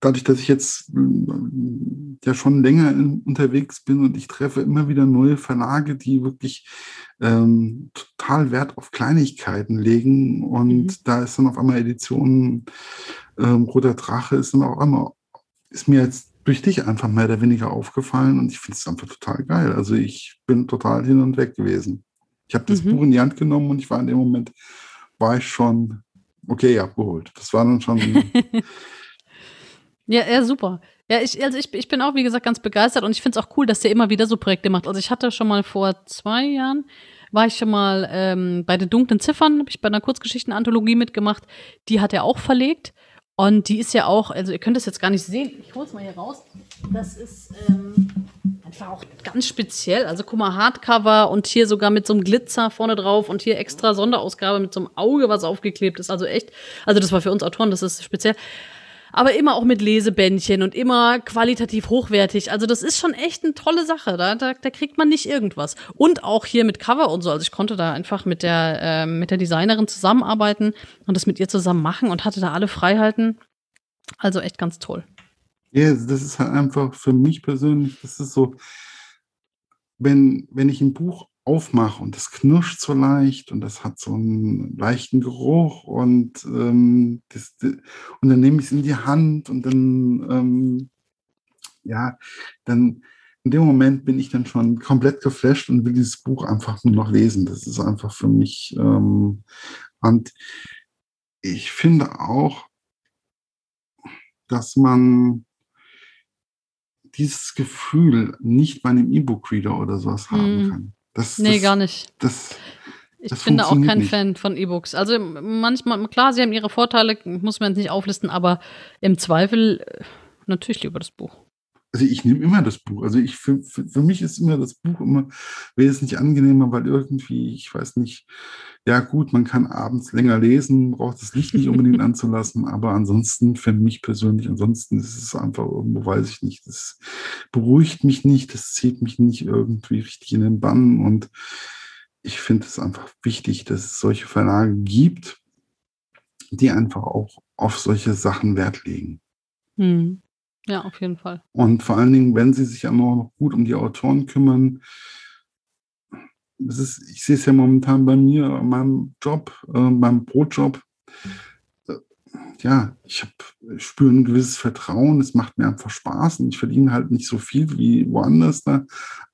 dadurch, dass ich jetzt äh, ja schon länger in, unterwegs bin und ich treffe immer wieder neue Verlage, die wirklich ähm, total Wert auf Kleinigkeiten legen. Und mhm. da ist dann auf einmal Edition ähm, Roter Drache ist dann auch einmal, ist mir jetzt durch dich einfach mehr oder weniger aufgefallen und ich finde es einfach total geil. Also ich bin total hin und weg gewesen. Ich habe das mhm. Buch in die Hand genommen und ich war in dem Moment, war ich schon, okay, abgeholt. Das war dann schon. ja, ja, super. Ja, ich, also ich, ich bin auch, wie gesagt, ganz begeistert und ich finde es auch cool, dass der immer wieder so Projekte macht. Also ich hatte schon mal vor zwei Jahren, war ich schon mal ähm, bei den dunklen Ziffern, habe ich bei einer Kurzgeschichtenanthologie mitgemacht. Die hat er auch verlegt. Und die ist ja auch, also ihr könnt es jetzt gar nicht sehen, ich hole es mal hier raus. Das ist ähm, einfach auch ganz speziell. Also guck mal, Hardcover und hier sogar mit so einem Glitzer vorne drauf und hier extra Sonderausgabe mit so einem Auge, was aufgeklebt ist. Also echt, also das war für uns Autoren, das ist speziell aber immer auch mit Lesebändchen und immer qualitativ hochwertig. Also das ist schon echt eine tolle Sache. Da, da, da kriegt man nicht irgendwas. Und auch hier mit Cover und so. Also ich konnte da einfach mit der, äh, mit der Designerin zusammenarbeiten und das mit ihr zusammen machen und hatte da alle Freiheiten. Also echt ganz toll. Ja, das ist halt einfach für mich persönlich, das ist so, wenn, wenn ich ein Buch aufmache und das knirscht so leicht und das hat so einen leichten Geruch und, ähm, das, und dann nehme ich es in die Hand und dann, ähm, ja, dann in dem Moment bin ich dann schon komplett geflasht und will dieses Buch einfach nur noch lesen. Das ist einfach für mich. Ähm, und ich finde auch, dass man dieses Gefühl nicht bei einem E-Book-Reader oder sowas hm. haben kann. Das, nee, das, gar nicht. Das, ich bin da auch kein nicht. Fan von E-Books. Also manchmal, klar, sie haben ihre Vorteile, muss man jetzt nicht auflisten, aber im Zweifel äh, natürlich lieber das Buch. Also ich nehme immer das Buch. Also ich für, für, für mich ist immer das Buch immer wesentlich angenehmer, weil irgendwie, ich weiß nicht, ja gut, man kann abends länger lesen, braucht das Licht nicht unbedingt anzulassen, aber ansonsten für mich persönlich, ansonsten ist es einfach irgendwo, weiß ich nicht, das beruhigt mich nicht, das zieht mich nicht irgendwie richtig in den Bann und ich finde es einfach wichtig, dass es solche Verlage gibt, die einfach auch auf solche Sachen Wert legen. Hm. Ja, auf jeden Fall. Und vor allen Dingen, wenn sie sich auch noch gut um die Autoren kümmern, das ist, ich sehe es ja momentan bei mir, meinem Job, äh, meinem Brotjob. Äh, ja, ich habe spüre ein gewisses Vertrauen, es macht mir einfach Spaß und ich verdiene halt nicht so viel wie woanders da,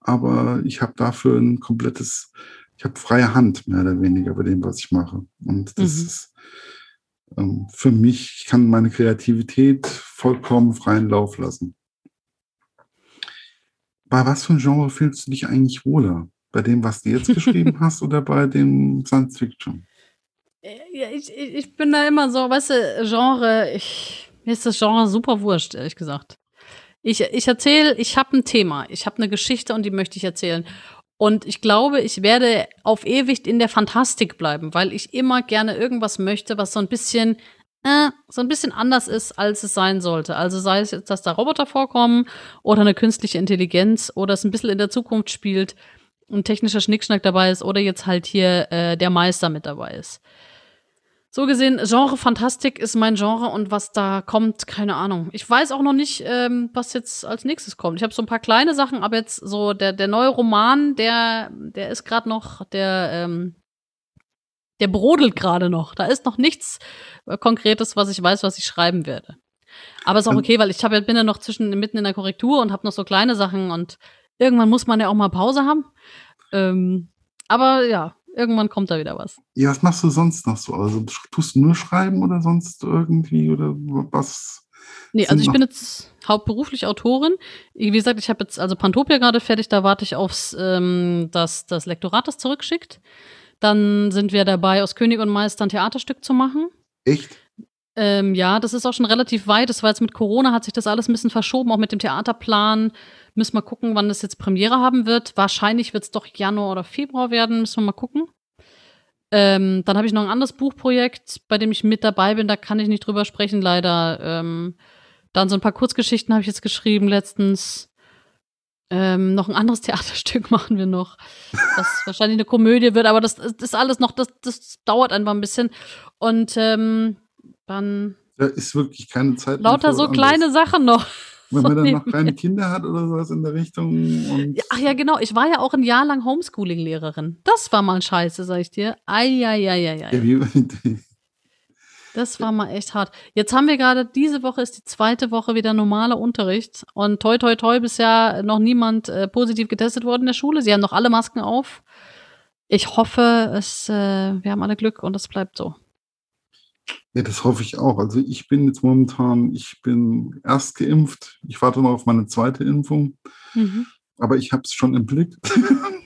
aber ich habe dafür ein komplettes, ich habe freie Hand mehr oder weniger bei dem, was ich mache. Und das mhm. ist für mich, ich kann meine Kreativität vollkommen freien Lauf lassen. Bei was für ein Genre fühlst du dich eigentlich wohler? Bei dem, was du jetzt geschrieben hast oder bei dem Science Fiction? Äh, ja, ich, ich bin da immer so, weißt du, Genre, ich, mir ist das Genre super wurscht, ehrlich gesagt. Ich, ich erzähle, ich habe ein Thema, ich habe eine Geschichte und die möchte ich erzählen. Und ich glaube, ich werde auf ewig in der Fantastik bleiben, weil ich immer gerne irgendwas möchte, was so ein bisschen, äh, so ein bisschen anders ist, als es sein sollte. Also sei es jetzt, dass da Roboter vorkommen oder eine künstliche Intelligenz oder es ein bisschen in der Zukunft spielt, ein technischer Schnickschnack dabei ist oder jetzt halt hier äh, der Meister mit dabei ist. So gesehen, Genre Fantastik ist mein Genre und was da kommt, keine Ahnung. Ich weiß auch noch nicht, ähm, was jetzt als nächstes kommt. Ich habe so ein paar kleine Sachen, aber jetzt so der, der neue Roman, der, der ist gerade noch, der, ähm, der brodelt gerade noch. Da ist noch nichts äh, Konkretes, was ich weiß, was ich schreiben werde. Aber ist auch okay, weil ich hab, bin ja noch zwischen mitten in der Korrektur und habe noch so kleine Sachen und irgendwann muss man ja auch mal Pause haben. Ähm, aber ja, Irgendwann kommt da wieder was. Ja, was machst du sonst noch so? Also tust du nur schreiben oder sonst irgendwie oder was? Nee, also ich bin jetzt hauptberuflich Autorin. Wie gesagt, ich habe jetzt also Pantopia gerade fertig, da warte ich aufs, ähm, dass das Lektorat das zurückschickt. Dann sind wir dabei, aus König und Meister ein Theaterstück zu machen. Echt? Ähm, ja, das ist auch schon relativ weit. Das war jetzt mit Corona, hat sich das alles ein bisschen verschoben, auch mit dem Theaterplan. Müssen wir gucken, wann das jetzt Premiere haben wird. Wahrscheinlich wird es doch Januar oder Februar werden. Müssen wir mal gucken. Ähm, dann habe ich noch ein anderes Buchprojekt, bei dem ich mit dabei bin. Da kann ich nicht drüber sprechen, leider. Ähm, dann so ein paar Kurzgeschichten habe ich jetzt geschrieben letztens. Ähm, noch ein anderes Theaterstück machen wir noch, was wahrscheinlich eine Komödie wird, aber das, das ist alles noch, das, das dauert einfach ein bisschen. Und ähm, dann. Da ist wirklich keine Zeit. Lauter so kleine Sachen noch. Wenn man dann noch kleine Kinder hat oder sowas in der Richtung. ach ja, genau. Ich war ja auch ein Jahr lang Homeschooling-Lehrerin. Das war mal scheiße, sag ich dir. Eieieiei. Das war mal echt hart. Jetzt haben wir gerade, diese Woche ist die zweite Woche wieder normaler Unterricht. Und toi, toi, toi, bisher noch niemand äh, positiv getestet worden in der Schule. Sie haben noch alle Masken auf. Ich hoffe, es, äh, wir haben alle Glück und es bleibt so. Ja, das hoffe ich auch. Also ich bin jetzt momentan, ich bin erst geimpft. Ich warte noch auf meine zweite Impfung. Mhm. Aber ich habe es schon im Blick.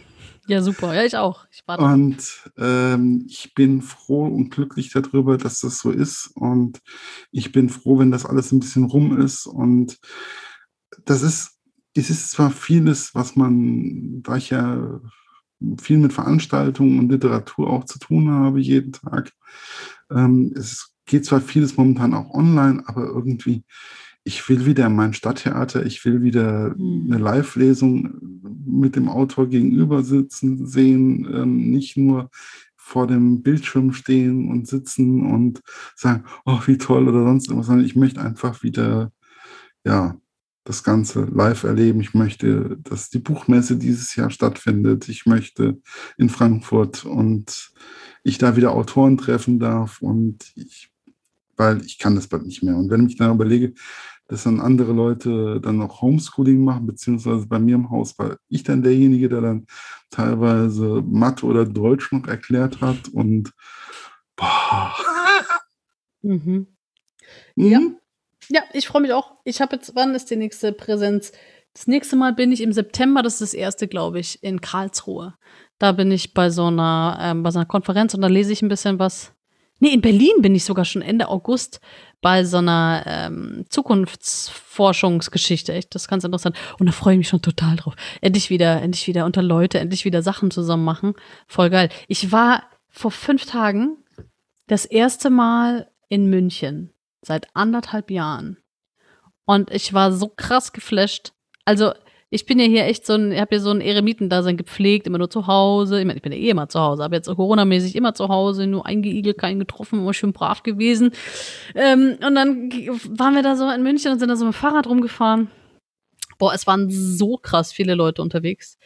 Ja, super. Ja, ich auch. Ich warte. Und ähm, ich bin froh und glücklich darüber, dass das so ist. Und ich bin froh, wenn das alles ein bisschen rum ist. Und das ist, es ist zwar vieles, was man, da ich ja viel mit Veranstaltungen und Literatur auch zu tun habe, jeden Tag, ähm, es geht zwar vieles momentan auch online, aber irgendwie, ich will wieder in mein Stadttheater, ich will wieder mhm. eine Live-Lesung mit dem Autor gegenüber sitzen, sehen, ähm, nicht nur vor dem Bildschirm stehen und sitzen und sagen, oh, wie toll oder sonst irgendwas, sondern ich möchte einfach wieder, ja, das Ganze live erleben. Ich möchte, dass die Buchmesse dieses Jahr stattfindet. Ich möchte in Frankfurt und ich da wieder Autoren treffen darf und ich, weil ich kann das bald nicht mehr. Und wenn ich dann überlege, dass dann andere Leute dann noch Homeschooling machen, beziehungsweise bei mir im Haus war ich dann derjenige, der dann teilweise Mathe oder Deutsch noch erklärt hat und boah. Mhm. Ja. Mhm. Ja, ich freue mich auch. Ich habe jetzt, wann ist die nächste Präsenz? Das nächste Mal bin ich im September, das ist das erste, glaube ich, in Karlsruhe. Da bin ich bei so einer, ähm, bei so einer Konferenz und da lese ich ein bisschen was. Nee, in Berlin bin ich sogar schon Ende August bei so einer ähm, Zukunftsforschungsgeschichte. Echt, das ist ganz interessant. Und da freue ich mich schon total drauf. Endlich wieder, endlich wieder unter Leute, endlich wieder Sachen zusammen machen. Voll geil. Ich war vor fünf Tagen das erste Mal in München seit anderthalb Jahren. Und ich war so krass geflasht. Also, ich bin ja hier echt so ein, ich habe hier so ein Eremitendasein gepflegt, immer nur zu Hause. Ich meine, ich bin ja eh immer zu Hause, aber jetzt Corona-mäßig immer zu Hause, nur eingeigelt, keinen getroffen, immer schön brav gewesen. Ähm, und dann waren wir da so in München und sind da so mit dem Fahrrad rumgefahren. Boah, es waren so krass viele Leute unterwegs.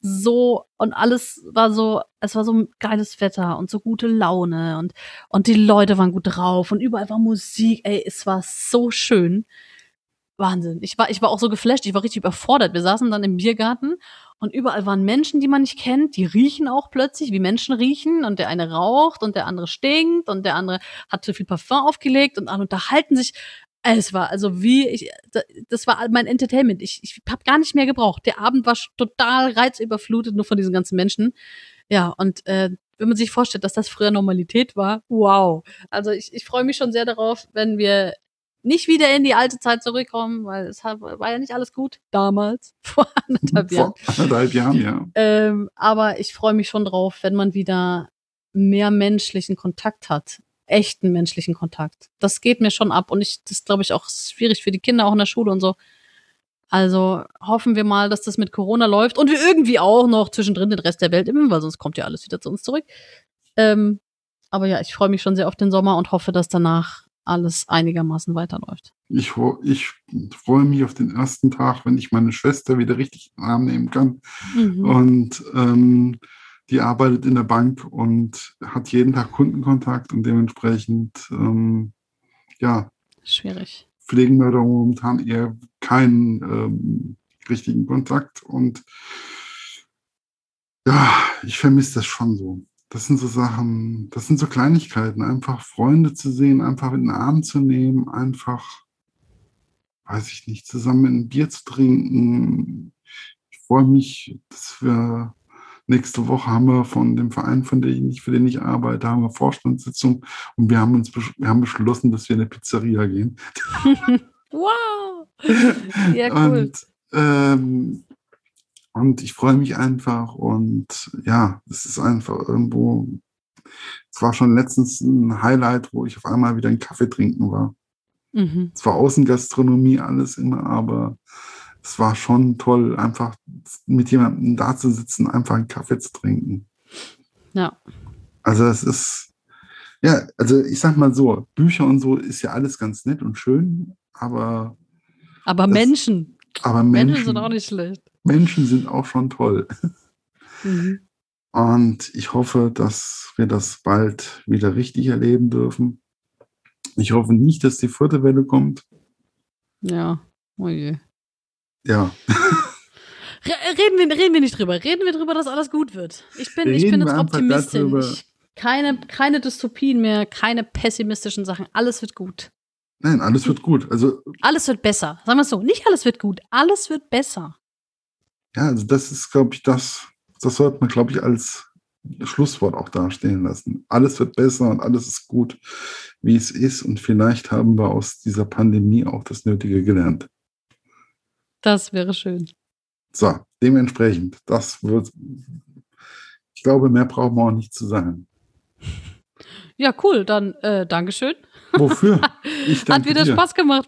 so und alles war so, es war so geiles Wetter und so gute Laune und und die Leute waren gut drauf und überall war Musik. Ey, es war so schön. Wahnsinn. Ich war ich war auch so geflasht, ich war richtig überfordert. Wir saßen dann im Biergarten und überall waren Menschen, die man nicht kennt, die riechen auch plötzlich, wie Menschen riechen und der eine raucht und der andere stinkt und der andere hat zu viel Parfum aufgelegt und alle unterhalten sich. Es war also wie ich, das war mein Entertainment. Ich, ich habe gar nicht mehr gebraucht. Der Abend war total reizüberflutet nur von diesen ganzen Menschen. Ja, und äh, wenn man sich vorstellt, dass das früher Normalität war, wow. Also ich, ich freue mich schon sehr darauf, wenn wir nicht wieder in die alte Zeit zurückkommen, weil es war ja nicht alles gut damals, vor anderthalb Jahren. Vor anderthalb Jahren, ja. Ähm, aber ich freue mich schon drauf, wenn man wieder mehr menschlichen Kontakt hat echten menschlichen Kontakt. Das geht mir schon ab und ich, das glaube ich auch schwierig für die Kinder auch in der Schule und so. Also hoffen wir mal, dass das mit Corona läuft und wir irgendwie auch noch zwischendrin den Rest der Welt impfen, weil sonst kommt ja alles wieder zu uns zurück. Ähm, aber ja, ich freue mich schon sehr auf den Sommer und hoffe, dass danach alles einigermaßen weiterläuft. Ich, ich freue mich auf den ersten Tag, wenn ich meine Schwester wieder richtig in den Arm nehmen kann. Mhm. Und ähm, die arbeitet in der Bank und hat jeden Tag Kundenkontakt und dementsprechend, ähm, ja. Schwierig. Pflegen wir da momentan eher keinen ähm, richtigen Kontakt und ja, ich vermisse das schon so. Das sind so Sachen, das sind so Kleinigkeiten, einfach Freunde zu sehen, einfach in den Arm zu nehmen, einfach, weiß ich nicht, zusammen ein Bier zu trinken. Ich freue mich, dass wir Nächste Woche haben wir von dem Verein, von dem ich, für den ich arbeite, haben wir Vorstandssitzung und wir haben uns wir haben beschlossen, dass wir in eine Pizzeria gehen. wow! Ja, cool. Und, ähm, und ich freue mich einfach und ja, es ist einfach irgendwo, es war schon letztens ein Highlight, wo ich auf einmal wieder einen Kaffee trinken war. Mhm. Es war Außengastronomie alles immer, aber es war schon toll, einfach mit jemandem da zu sitzen, einfach einen Kaffee zu trinken. Ja. Also es ist, ja, also ich sag mal so, Bücher und so ist ja alles ganz nett und schön, aber. Aber das, Menschen. Aber Menschen, Menschen sind auch nicht schlecht. Menschen sind auch schon toll. Mhm. Und ich hoffe, dass wir das bald wieder richtig erleben dürfen. Ich hoffe nicht, dass die vierte Welle kommt. Ja, oh je. Ja. Reden wir, reden wir nicht drüber. Reden wir drüber, dass alles gut wird. Ich bin, ich bin jetzt Optimistin. Ich, keine, keine Dystopien mehr, keine pessimistischen Sachen. Alles wird gut. Nein, alles wird gut. Also, alles wird besser. Sagen wir es so. Nicht alles wird gut. Alles wird besser. Ja, also das ist, glaube ich, das, das sollte man, glaube ich, als Schlusswort auch dastehen lassen. Alles wird besser und alles ist gut, wie es ist. Und vielleicht haben wir aus dieser Pandemie auch das Nötige gelernt. Das wäre schön. So, dementsprechend, das wird, ich glaube, mehr brauchen wir auch nicht zu sagen. Ja, cool, dann äh, Dankeschön. Wofür? Hat wieder dir. Spaß gemacht